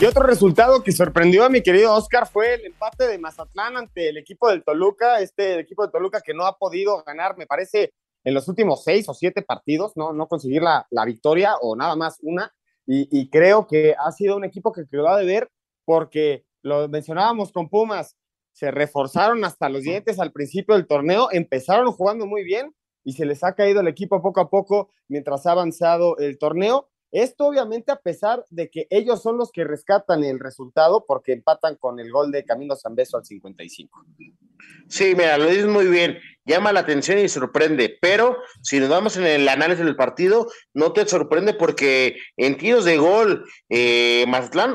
Y otro resultado que sorprendió a mi querido Oscar fue el empate de Mazatlán ante el equipo del Toluca, este equipo de Toluca que no ha podido ganar, me parece, en los últimos seis o siete partidos, no, no conseguir la, victoria o nada más una. Y, creo que ha sido un equipo que quedó de ver porque lo mencionábamos con Pumas, se reforzaron hasta los dientes al principio del torneo, empezaron jugando muy bien y se les ha caído el equipo poco a poco mientras ha avanzado el torneo esto obviamente a pesar de que ellos son los que rescatan el resultado porque empatan con el gol de Camilo Zambeso al 55. Sí, mira, lo dices muy bien, llama la atención y sorprende, pero si nos vamos en el análisis del partido, no te sorprende porque en tiros de gol eh,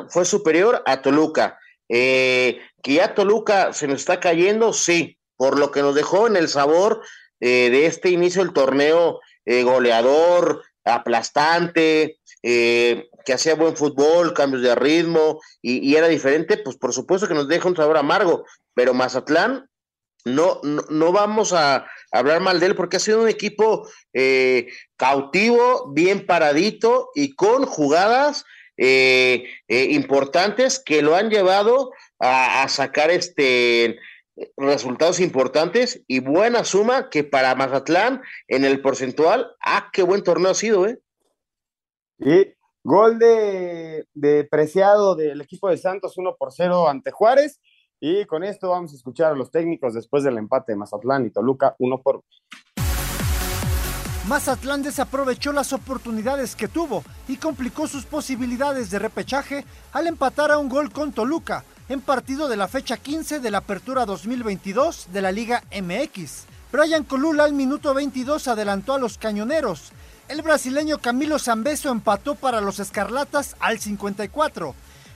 fue superior a Toluca. Eh, que ya Toluca se nos está cayendo, sí, por lo que nos dejó en el sabor eh, de este inicio del torneo goleador, aplastante, eh, que hacía buen fútbol, cambios de ritmo y, era diferente, pues por supuesto que nos deja un sabor amargo, pero Mazatlán no, no, vamos a hablar mal de él porque ha sido un equipo eh, cautivo, bien paradito y con jugadas eh, eh, importantes que lo han llevado a, a, sacar este resultados importantes y buena suma que para Mazatlán en el porcentual, ah, qué buen torneo ha sido, ¿eh? Y gol de, de Preciado del equipo de Santos 1 por 0 ante Juárez. Y con esto vamos a escuchar a los técnicos después del empate de Mazatlán y Toluca 1 por Mazatlán desaprovechó las oportunidades que tuvo y complicó sus posibilidades de repechaje al empatar a un gol con Toluca en partido de la fecha 15 de la Apertura 2022 de la Liga MX. Brian Colula al minuto 22 adelantó a los cañoneros. El brasileño Camilo Zambeso empató para los Escarlatas al 54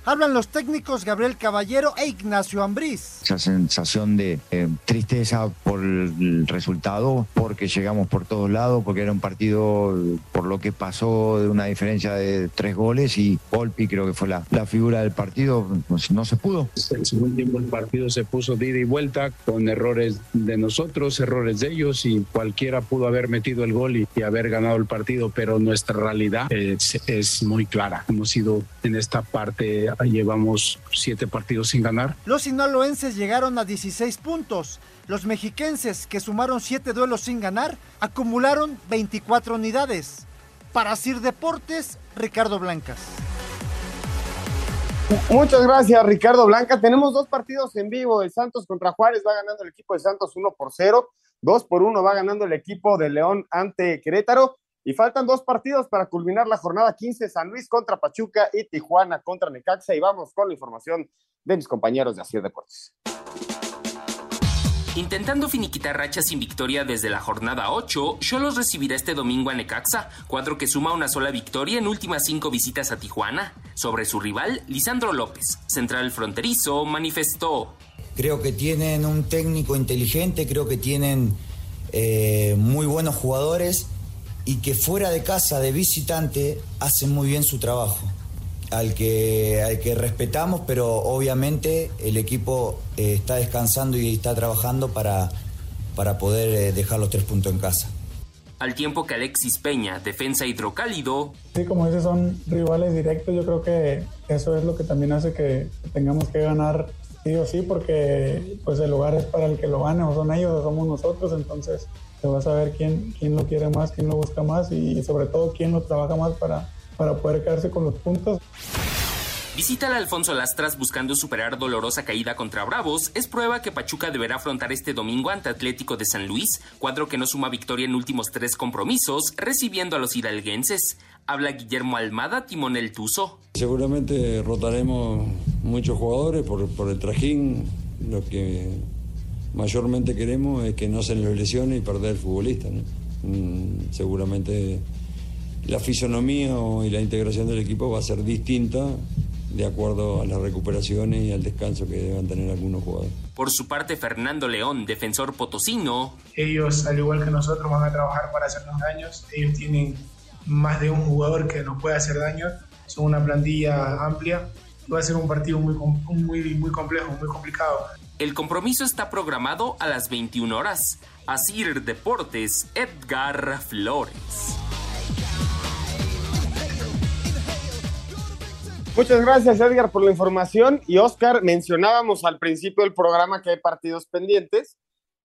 hablan los técnicos Gabriel Caballero e Ignacio Ambriz. Esa sensación de eh, tristeza por el resultado, porque llegamos por todos lados, porque era un partido por lo que pasó de una diferencia de tres goles y Volpi creo que fue la, la figura del partido, pues no se pudo. El segundo tiempo el partido se puso de ida y vuelta con errores de nosotros, errores de ellos y cualquiera pudo haber metido el gol y, haber ganado el partido, pero nuestra realidad es, es muy clara. Hemos sido en esta parte llevamos siete partidos sin ganar. Los sinaloenses llegaron a 16 puntos. Los mexiquenses, que sumaron siete duelos sin ganar, acumularon 24 unidades. Para Sir Deportes, Ricardo Blancas. Muchas gracias, Ricardo Blanca. Tenemos dos partidos en vivo. El Santos contra Juárez va ganando el equipo de Santos 1 por 0. 2 por 1 va ganando el equipo de León ante Querétaro. Y faltan dos partidos para culminar la jornada 15, San Luis contra Pachuca y Tijuana contra Necaxa. Y vamos con la información de mis compañeros de Así Deportes. Intentando finiquitar rachas sin victoria desde la jornada 8, Cholos recibirá este domingo a Necaxa, cuadro que suma una sola victoria en últimas cinco visitas a Tijuana. Sobre su rival, Lisandro López, central fronterizo, manifestó. Creo que tienen un técnico inteligente, creo que tienen eh, muy buenos jugadores y que fuera de casa de visitante hacen muy bien su trabajo. Al que, al que respetamos, pero obviamente el equipo eh, está descansando y está trabajando para, para poder eh, dejar los tres puntos en casa. Al tiempo que Alexis Peña, defensa hidrocálido. Sí, como dices, son rivales directos. Yo creo que eso es lo que también hace que tengamos que ganar sí o sí, porque pues el lugar es para el que lo gane, o son ellos o somos nosotros. Entonces, se va a saber quién, quién lo quiere más, quién lo busca más y sobre todo quién lo trabaja más para, para poder quedarse con los puntos. Visita al Alfonso Lastras buscando superar dolorosa caída contra Bravos. Es prueba que Pachuca deberá afrontar este domingo ante Atlético de San Luis, cuadro que no suma victoria en últimos tres compromisos, recibiendo a los hidalguenses. Habla Guillermo Almada, timonel Tuzo. Seguramente rotaremos muchos jugadores por, por el trajín, lo que mayormente queremos es que no se les lesione y perder futbolista. Mm, seguramente la fisonomía y la integración del equipo va a ser distinta de acuerdo a las recuperaciones y al descanso que deban tener algunos jugadores. Por su parte, Fernando León, defensor potosino. Ellos, al igual que nosotros, van a trabajar para hacernos daños. Ellos tienen más de un jugador que nos puede hacer daño. Son una plantilla amplia. Va a ser un partido muy, muy, muy complejo, muy complicado. El compromiso está programado a las 21 horas. Asir Deportes, Edgar Flores. Muchas gracias, Edgar, por la información. Y Oscar, mencionábamos al principio del programa que hay partidos pendientes.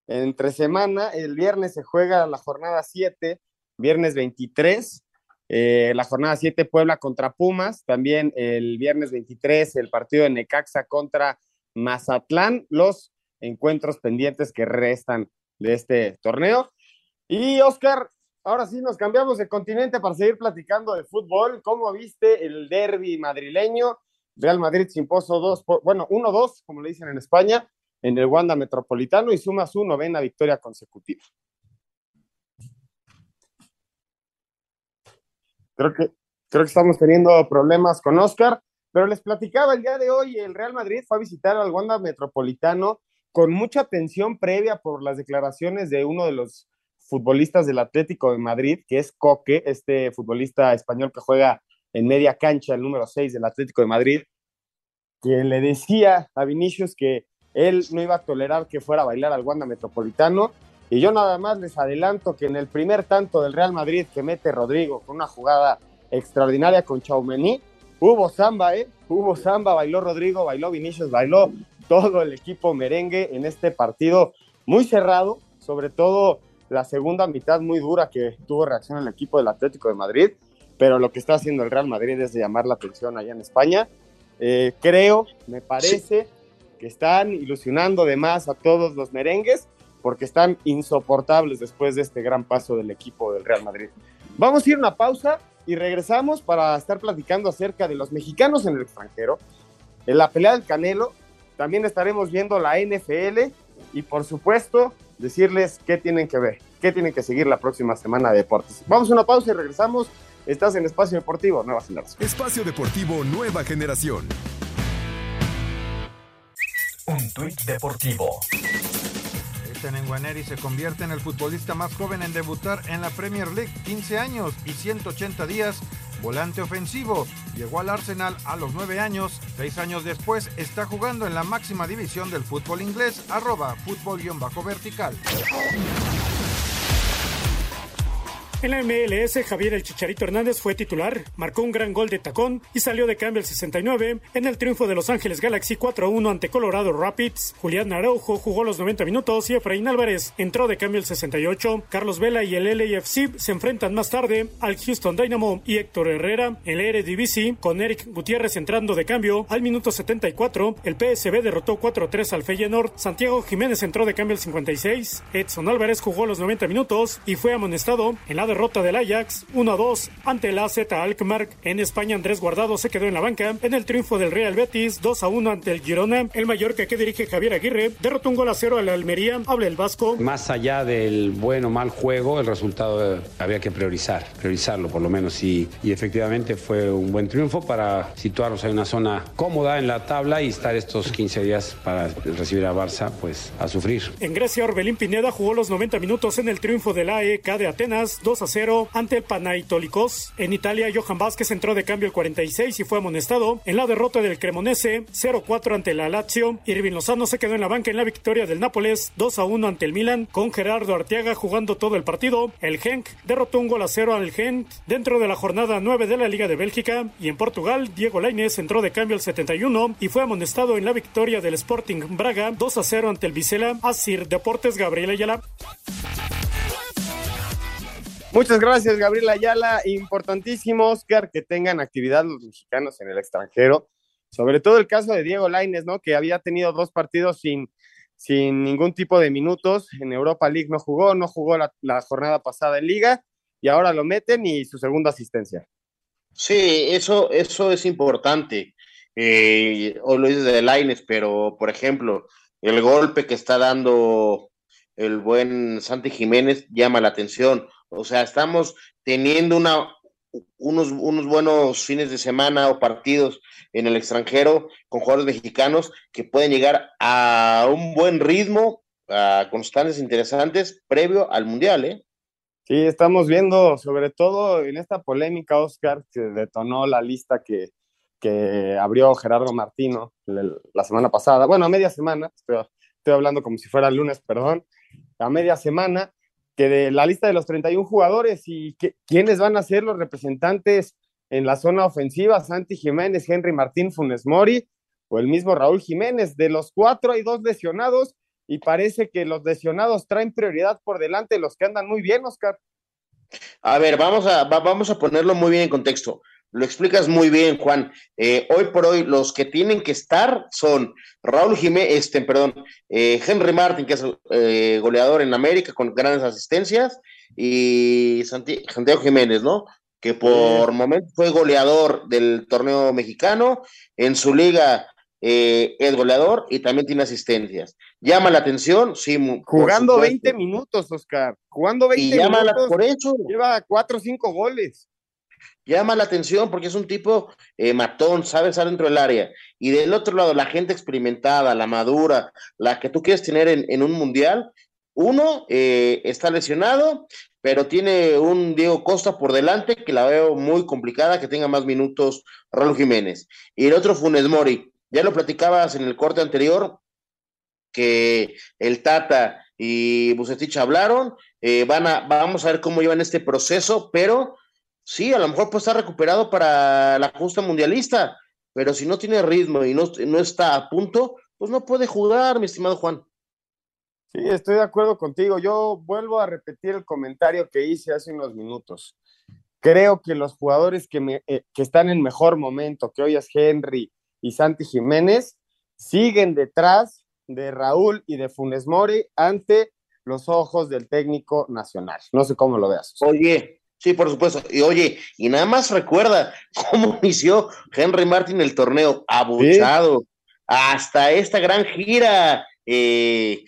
Entre semana, el viernes se juega la jornada 7, viernes 23. Eh, la jornada 7, Puebla contra Pumas. También el viernes 23, el partido de Necaxa contra Mazatlán, los encuentros pendientes que restan de este torneo. Y Oscar, ahora sí nos cambiamos de continente para seguir platicando de fútbol. ¿Cómo viste el derby madrileño? Real Madrid se impuso dos, bueno, uno dos como le dicen en España, en el Wanda Metropolitano y suma su novena victoria consecutiva. Creo que, creo que estamos teniendo problemas con Oscar. Pero les platicaba el día de hoy, el Real Madrid fue a visitar al Wanda Metropolitano con mucha atención previa por las declaraciones de uno de los futbolistas del Atlético de Madrid, que es Coque, este futbolista español que juega en media cancha, el número 6 del Atlético de Madrid, que le decía a Vinicius que él no iba a tolerar que fuera a bailar al Wanda Metropolitano. Y yo nada más les adelanto que en el primer tanto del Real Madrid que mete Rodrigo con una jugada extraordinaria con Chaumení, hubo samba, ¿eh? Hubo samba, bailó Rodrigo, bailó Vinicius, bailó todo el equipo merengue en este partido muy cerrado, sobre todo la segunda mitad muy dura que tuvo reacción el equipo del Atlético de Madrid, pero lo que está haciendo el Real Madrid es llamar la atención allá en España. Eh, creo, me parece que están ilusionando de más a todos los merengues porque están insoportables después de este gran paso del equipo del Real Madrid. Vamos a ir a una pausa y regresamos para estar platicando acerca de los mexicanos en el extranjero, en la pelea del Canelo, también estaremos viendo la NFL y por supuesto decirles qué tienen que ver, qué tienen que seguir la próxima semana de deportes. Vamos a una pausa y regresamos. Estás en Espacio Deportivo Nueva Generación. Espacio Deportivo Nueva Generación. Un tuit deportivo. Nenguaneri se convierte en el futbolista más joven en debutar en la Premier League, 15 años y 180 días. Volante ofensivo, llegó al Arsenal a los 9 años, 6 años después está jugando en la máxima división del fútbol inglés, arroba fútbol-vertical. En la MLS, Javier El Chicharito Hernández fue titular, marcó un gran gol de tacón y salió de cambio el 69 en el triunfo de Los Ángeles Galaxy 4-1 ante Colorado Rapids. Julián Araujo jugó los 90 minutos y Efraín Álvarez entró de cambio el 68. Carlos Vela y el LAFC se enfrentan más tarde al Houston Dynamo y Héctor Herrera el Eredivisie con Eric Gutiérrez entrando de cambio al minuto 74. El PSB derrotó 4-3 al Feyenoord. Santiago Jiménez entró de cambio el 56. Edson Álvarez jugó los 90 minutos y fue amonestado en la derrota del Ajax 1-2 ante el AZ Alkmaar. En España, Andrés Guardado se quedó en la banca en el triunfo del Real Betis 2-1 ante el Girona. El Mallorca que dirige Javier Aguirre derrotó un gol a cero a la Almería. Habla el Vasco. Más allá del buen o mal juego, el resultado eh, había que priorizar, priorizarlo por lo menos. Y, y efectivamente fue un buen triunfo para situarnos en una zona cómoda en la tabla y estar estos 15 días para recibir a Barça, pues a sufrir. En Grecia, Orbelín Pineda jugó los 90 minutos en el triunfo del AEK de Atenas 2 a 0 ante el Panaitolicos. En Italia, Johan Vázquez entró de cambio el 46 y fue amonestado en la derrota del Cremonese 0-4 ante la Lazio. Irving Lozano se quedó en la banca en la victoria del Nápoles 2 a 1 ante el Milan con Gerardo Arteaga jugando todo el partido. El Genk derrotó un gol a 0 al Gent dentro de la jornada 9 de la Liga de Bélgica y en Portugal Diego Lainez entró de cambio el 71 y fue amonestado en la victoria del Sporting Braga 2 a 0 ante el Vicela. Asir Deportes Gabriel Ayala. Muchas gracias, Gabriel Ayala. Importantísimo, Oscar, que tengan actividad los mexicanos en el extranjero. Sobre todo el caso de Diego Laines, ¿no? Que había tenido dos partidos sin, sin ningún tipo de minutos. En Europa League no jugó, no jugó la, jornada pasada en Liga y ahora lo meten y su segunda asistencia. Sí, eso, eso es importante. Eh, hoy lo dices de Laines, pero por ejemplo, el golpe que está dando el buen Santi Jiménez llama la atención. O sea, estamos teniendo una, unos, unos buenos fines de semana o partidos en el extranjero con jugadores mexicanos que pueden llegar a un buen ritmo, a constantes interesantes previo al Mundial, ¿eh? Sí, estamos viendo, sobre todo en esta polémica, Oscar, que detonó la lista que, que abrió Gerardo Martino la semana pasada, bueno, a media semana, estoy, estoy hablando como si fuera el lunes, perdón, a media semana, que de la lista de los 31 jugadores y que, quiénes van a ser los representantes en la zona ofensiva, Santi Jiménez, Henry Martín Funes Mori o el mismo Raúl Jiménez. De los cuatro hay dos lesionados y parece que los lesionados traen prioridad por delante de los que andan muy bien, Oscar. A ver, vamos a, va, vamos a ponerlo muy bien en contexto. Lo explicas muy bien, Juan. Eh, hoy por hoy, los que tienen que estar son Raúl Jiménez, este, perdón, eh, Henry Martin, que es eh, goleador en América con grandes asistencias, y Santi, Santiago Jiménez, ¿no? Que por momento fue goleador del torneo mexicano. En su liga es goleador y también tiene asistencias. Llama la atención, sí. Jugando 20 minutos, Oscar. Jugando 20 y llama minutos. La, por eso. Lleva 4 o 5 goles llama la atención porque es un tipo eh, matón, sabe estar dentro del área. Y del otro lado, la gente experimentada, la madura, la que tú quieres tener en, un mundial, uno eh, está lesionado pero tiene un Diego Costa por delante que la veo muy complicada, que tenga más minutos Raúl Jiménez. Y el otro Funes Mori, ya lo platicabas en el corte anterior, que el Tata y Bucetich hablaron, eh, van a, vamos a ver cómo llevan este proceso, pero sí, a lo mejor puede estar recuperado para la justa mundialista, pero si no tiene ritmo y no, no está a punto, pues no puede jugar, mi estimado Juan. Sí, estoy de acuerdo contigo. Yo vuelvo a repetir el comentario que hice hace unos minutos. Creo que los jugadores que, me, eh, que están en mejor momento, que hoy es Henry y Santi Jiménez, siguen detrás de Raúl y de Funes Mori ante los ojos del técnico nacional. No sé cómo lo veas. Oye, sí, por supuesto. Y oye, y nada más recuerda cómo inició Henry Martin el torneo, abuchado, hasta esta gran gira. Eh,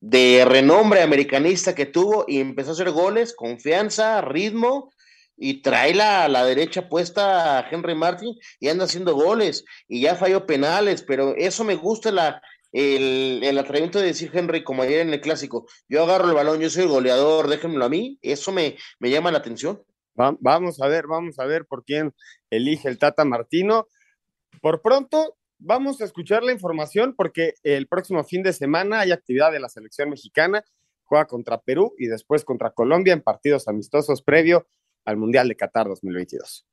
de renombre americanista que tuvo y empezó a hacer goles, confianza, ritmo y trae la, la derecha puesta a Henry Martin y anda haciendo goles y ya falló penales, pero eso me gusta la, el, el atrevimiento de decir Henry como ayer en el clásico, yo agarro el balón, yo soy el goleador, déjenmelo a mí, eso me, me llama la atención. vamos a ver, vamos a ver por quién elige el Tata Martino. Por pronto, vamos a escuchar la información porque el próximo fin de semana hay actividad de la selección mexicana, juega contra Perú y después contra Colombia en partidos amistosos previo al Mundial de Qatar 2022.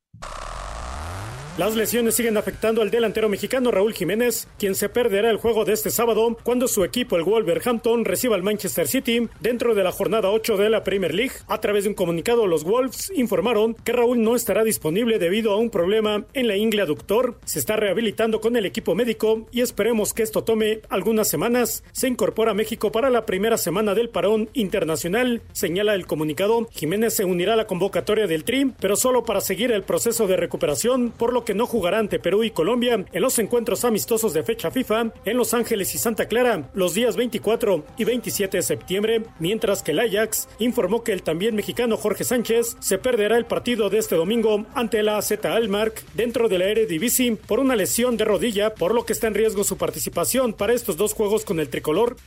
Las lesiones siguen afectando al delantero mexicano Raúl Jiménez, quien se perderá el juego de este sábado cuando su equipo, el Wolverhampton, reciba al Manchester City dentro de la jornada 8 de la Premier League. A través de un comunicado, los Wolves informaron que Raúl no estará disponible debido a un problema en la ingle aductor. Se está rehabilitando con el equipo médico y esperemos que esto tome algunas semanas. Se incorpora a México para la primera semana del parón internacional, señala el comunicado. Jiménez se unirá a la convocatoria del TRI, pero solo para seguir el proceso de recuperación, por lo que no jugará ante Perú y Colombia en los encuentros amistosos de fecha FIFA en Los Ángeles y Santa Clara los días 24 y 27 de septiembre, mientras que el Ajax informó que el también mexicano Jorge Sánchez se perderá el partido de este domingo ante la AZ Almark dentro de la Eredivisie por una lesión de rodilla, por lo que está en riesgo su participación para estos dos juegos con el tricolor.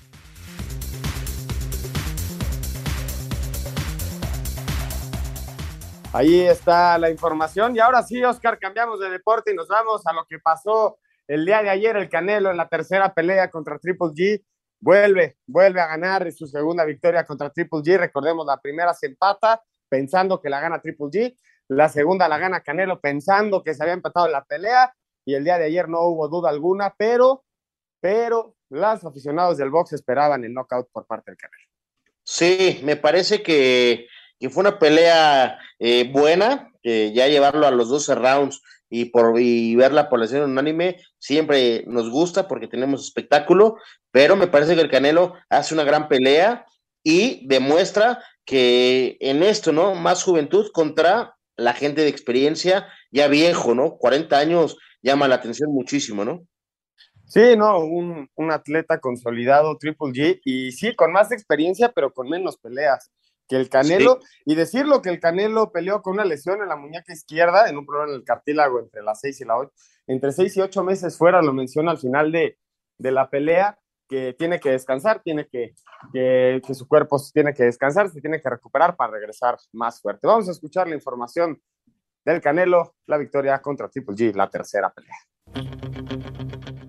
Ahí está la información. Y ahora sí, Oscar, cambiamos de deporte y nos vamos a lo que pasó el día de ayer. El Canelo en la tercera pelea contra Triple G. Vuelve, vuelve a ganar su segunda victoria contra Triple G. Recordemos, la primera se empata pensando que la gana Triple G. La segunda la gana Canelo pensando que se había empatado la pelea. Y el día de ayer no hubo duda alguna, pero, pero los aficionados del box esperaban el knockout por parte del Canelo. Sí, me parece que que fue una pelea eh, buena, que ya llevarlo a los 12 rounds y por y ver la población unánime siempre nos gusta porque tenemos espectáculo, pero me parece que el Canelo hace una gran pelea y demuestra que en esto, ¿no? Más juventud contra la gente de experiencia ya viejo, ¿no? 40 años llama la atención muchísimo, ¿no? Sí, no, un, un atleta consolidado, Triple G, y sí, con más experiencia, pero con menos peleas que el Canelo, y decirlo que el Canelo peleó con una lesión en la muñeca izquierda, en un problema en el cartílago entre las seis y la ocho, entre seis y ocho meses fuera, lo menciona al final de, de la pelea, que tiene que descansar, tiene que, que, que, su cuerpo tiene que descansar, se tiene que recuperar para regresar más fuerte. Vamos a escuchar la información del Canelo, la victoria contra Triple G, la tercera pelea.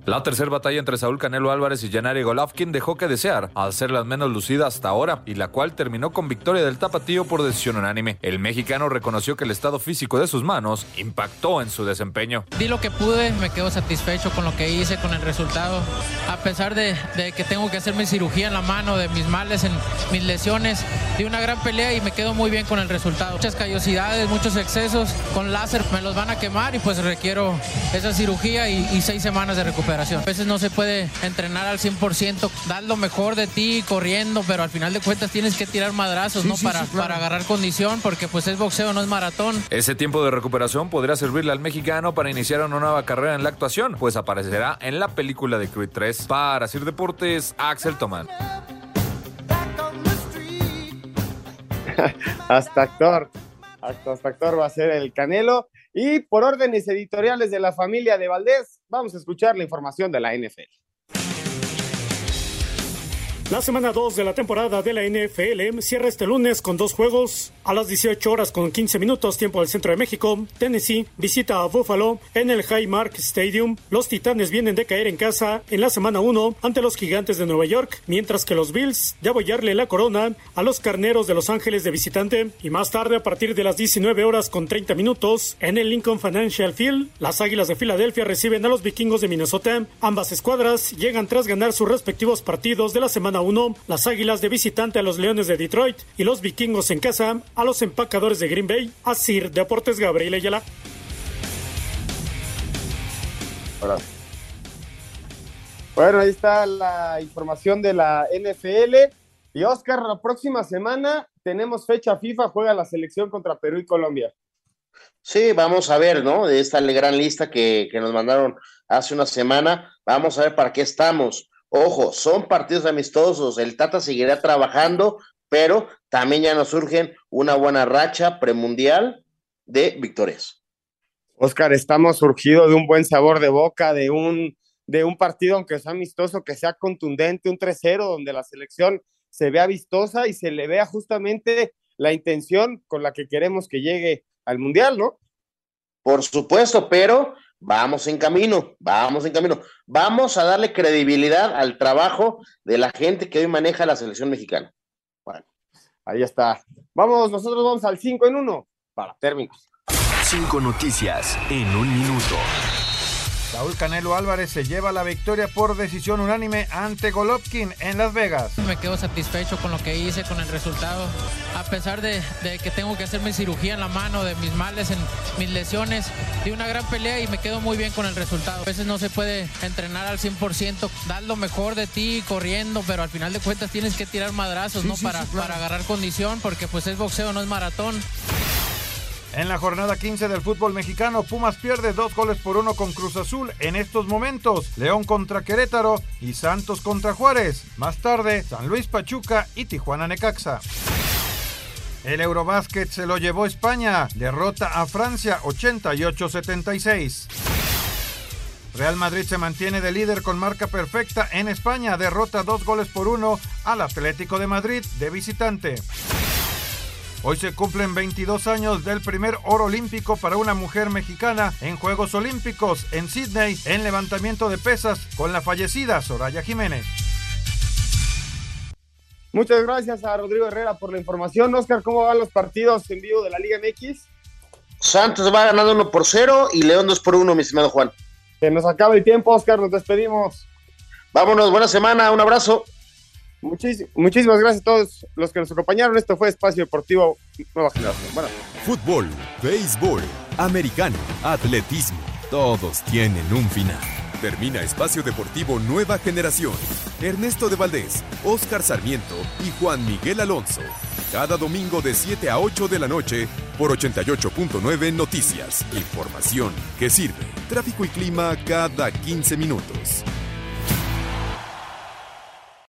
La tercera batalla entre Saúl Canelo Álvarez y Gennady Golovkin dejó que desear, al ser las menos lucidas hasta ahora, y la cual terminó con victoria del tapatío por decisión unánime. El mexicano reconoció que el estado físico de sus manos impactó en su desempeño. Di lo que pude, me quedo satisfecho con lo que hice, con el resultado. A pesar de, que tengo que hacer mi cirugía en la mano, de mis males, en mis lesiones, di una gran pelea y me quedo muy bien con el resultado. Muchas callosidades, muchos excesos, con láser me los van a quemar y pues requiero esa cirugía y seis semanas de recuperación. A veces no se puede entrenar al 100%, dar lo mejor de ti corriendo, pero al final de cuentas tienes que tirar madrazos, ¿no? para, para agarrar condición, porque pues es boxeo, no es maratón. Ese tiempo de recuperación podría servirle al mexicano para iniciar una nueva carrera en la actuación, pues aparecerá en la película de Creed 3. Para Sir Deportes, Axel Tomán. hasta actor, hasta, hasta actor va a ser el Canelo. Y por órdenes editoriales de la familia de Valdés, vamos a escuchar la información de la NFL. La semana 2 de la temporada de la NFL cierra este lunes con dos juegos. A las 18 horas con 15 minutos tiempo del centro de México, Tennessee visita a Buffalo en el Highmark Stadium. Los Titanes vienen de caer en casa en la semana 1 ante los Gigantes de Nueva York, mientras que los Bills de abollarle la corona a los Carneros de Los Ángeles de visitante. Y más tarde, a partir de las 19 horas con 30 minutos, en el Lincoln Financial Field, las Águilas de Filadelfia reciben a los Vikingos de Minnesota. Ambas escuadras llegan tras ganar sus respectivos partidos de la semana 1, las Águilas de visitante a los Leones de Detroit y los Vikingos en casa a los empacadores de Green Bay. Asir Deportes Gabriel Ayala. Bueno, ahí está la información de la NFL. Y Oscar, la próxima semana tenemos fecha FIFA, juega la selección contra Perú y Colombia. Sí, vamos a ver, ¿no? De esta gran lista que, que nos mandaron hace una semana, vamos a ver para qué estamos. Ojo, son partidos amistosos, el Tata seguirá trabajando, pero también ya nos surgen una buena racha premundial de victorias. Oscar, estamos surgidos de un buen sabor de boca, de un, de un partido, aunque sea amistoso, que sea contundente, un 3-0, donde la selección se vea vistosa y se le vea justamente la intención con la que queremos que llegue al Mundial, ¿no? Por supuesto, pero vamos en camino, vamos en camino. Vamos a darle credibilidad al trabajo de la gente que hoy maneja la selección mexicana. Bueno, ahí está. Vamos, nosotros vamos al 5 en 1 para términos. Cinco noticias en un minuto. Raúl Canelo Álvarez se lleva la victoria por decisión unánime ante Golovkin en Las Vegas. Me quedo satisfecho con lo que hice, con el resultado. A pesar de, de, que tengo que hacer mi cirugía en la mano, de mis males, en mis lesiones, di una gran pelea y me quedo muy bien con el resultado. A veces no se puede entrenar al 100%, dar lo mejor de ti corriendo, pero al final de cuentas tienes que tirar madrazos, Sí, ¿no? sí, para, sí, claro. para agarrar condición, porque pues es boxeo, no es maratón. En la jornada 15 del fútbol mexicano, Pumas pierde dos goles por uno con Cruz Azul en estos momentos. León contra Querétaro y Santos contra Juárez. Más tarde, San Luis Pachuca y Tijuana Necaxa. El Eurobásquet se lo llevó España. Derrota a Francia 88-76. Real Madrid se mantiene de líder con marca perfecta en España. Derrota dos goles por uno al Atlético de Madrid de visitante. Hoy se cumplen 22 años del primer oro olímpico para una mujer mexicana en Juegos Olímpicos en Sydney en levantamiento de pesas con la fallecida Soraya Jiménez. Muchas gracias a Rodrigo Herrera por la información. Oscar, ¿cómo van los partidos en vivo de la Liga MX? Santos va ganando 1 por 0 y León 2 por 1, mi estimado Juan. Que nos acaba el tiempo, Oscar, nos despedimos. Vámonos, buena semana, un abrazo. Muchísimas gracias a todos los que nos acompañaron. Esto fue Espacio Deportivo Nueva Generación. Bueno. Fútbol, béisbol, americano, atletismo, todos tienen un final. Termina Espacio Deportivo Nueva Generación. Ernesto de Valdés, Oscar Sarmiento y Juan Miguel Alonso. Cada domingo de 7 a 8 de la noche por 88.9 Noticias. Información que sirve. Tráfico y clima cada 15 minutos.